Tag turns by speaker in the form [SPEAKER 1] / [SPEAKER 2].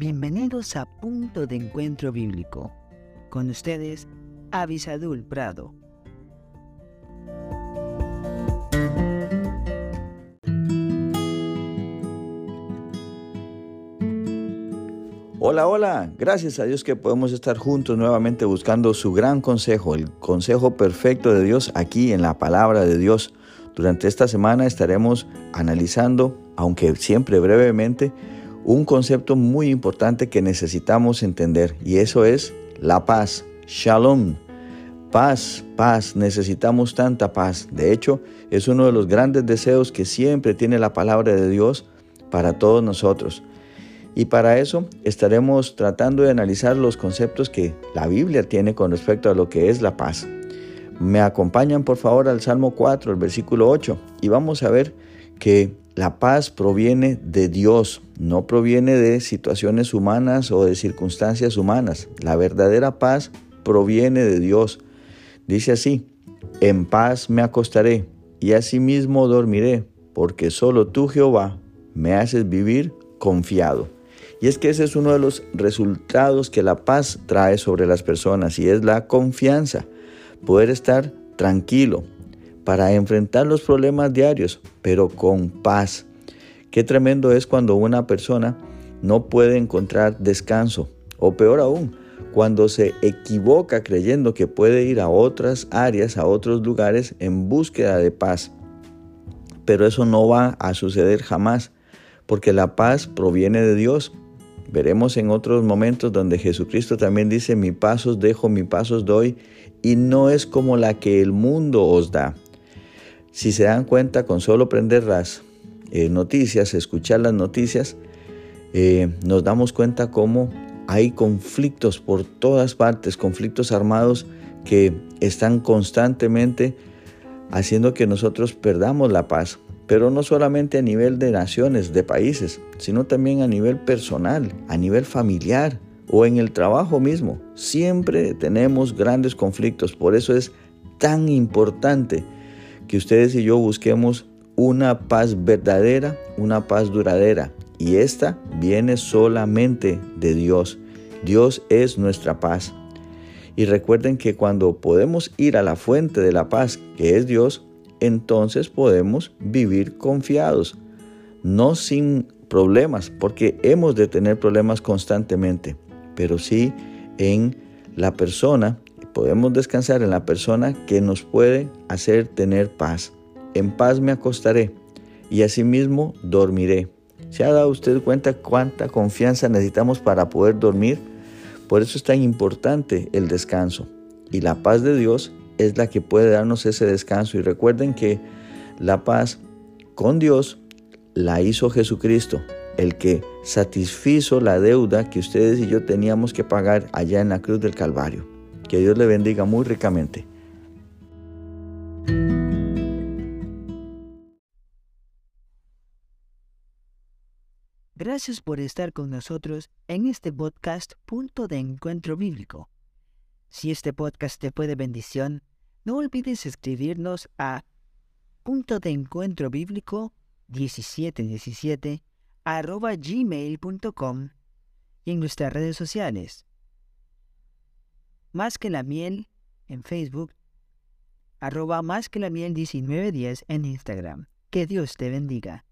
[SPEAKER 1] Bienvenidos a Punto de Encuentro Bíblico. Con ustedes, Avisadul Prado.
[SPEAKER 2] Hola, hola. Gracias a Dios que podemos estar juntos nuevamente buscando su gran consejo, el consejo perfecto de Dios aquí en la palabra de Dios. Durante esta semana estaremos analizando, aunque siempre brevemente, un concepto muy importante que necesitamos entender y eso es la paz, shalom. Paz, paz, necesitamos tanta paz. De hecho, es uno de los grandes deseos que siempre tiene la palabra de Dios para todos nosotros. Y para eso estaremos tratando de analizar los conceptos que la Biblia tiene con respecto a lo que es la paz. Me acompañan por favor al Salmo 4, el versículo 8, y vamos a ver que la paz proviene de Dios, no proviene de situaciones humanas o de circunstancias humanas. La verdadera paz proviene de Dios. Dice así, en paz me acostaré y asimismo dormiré, porque solo tú Jehová me haces vivir confiado. Y es que ese es uno de los resultados que la paz trae sobre las personas y es la confianza, poder estar tranquilo para enfrentar los problemas diarios, pero con paz. Qué tremendo es cuando una persona no puede encontrar descanso o peor aún, cuando se equivoca creyendo que puede ir a otras áreas, a otros lugares en búsqueda de paz. Pero eso no va a suceder jamás, porque la paz proviene de Dios Veremos en otros momentos donde Jesucristo también dice, mi pasos dejo, mi pasos doy, y no es como la que el mundo os da. Si se dan cuenta, con solo prender las eh, noticias, escuchar las noticias, eh, nos damos cuenta cómo hay conflictos por todas partes, conflictos armados que están constantemente haciendo que nosotros perdamos la paz pero no solamente a nivel de naciones, de países, sino también a nivel personal, a nivel familiar o en el trabajo mismo. Siempre tenemos grandes conflictos, por eso es tan importante que ustedes y yo busquemos una paz verdadera, una paz duradera, y esta viene solamente de Dios. Dios es nuestra paz. Y recuerden que cuando podemos ir a la fuente de la paz, que es Dios, entonces podemos vivir confiados, no sin problemas, porque hemos de tener problemas constantemente, pero sí en la persona, podemos descansar en la persona que nos puede hacer tener paz. En paz me acostaré y asimismo dormiré. ¿Se ha dado usted cuenta cuánta confianza necesitamos para poder dormir? Por eso es tan importante el descanso. Y la paz de Dios es la que puede darnos ese descanso. Y recuerden que la paz con Dios la hizo Jesucristo, el que satisfizo la deuda que ustedes y yo teníamos que pagar allá en la cruz del Calvario. Que Dios le bendiga muy ricamente.
[SPEAKER 1] Gracias por estar con nosotros en este podcast Punto de Encuentro Bíblico. Si este podcast te fue de bendición, no olvides escribirnos a punto de encuentro bíblico 1717 arroba gmail.com y en nuestras redes sociales. Más que la miel en Facebook, arroba más que la miel 1910 en Instagram. Que Dios te bendiga.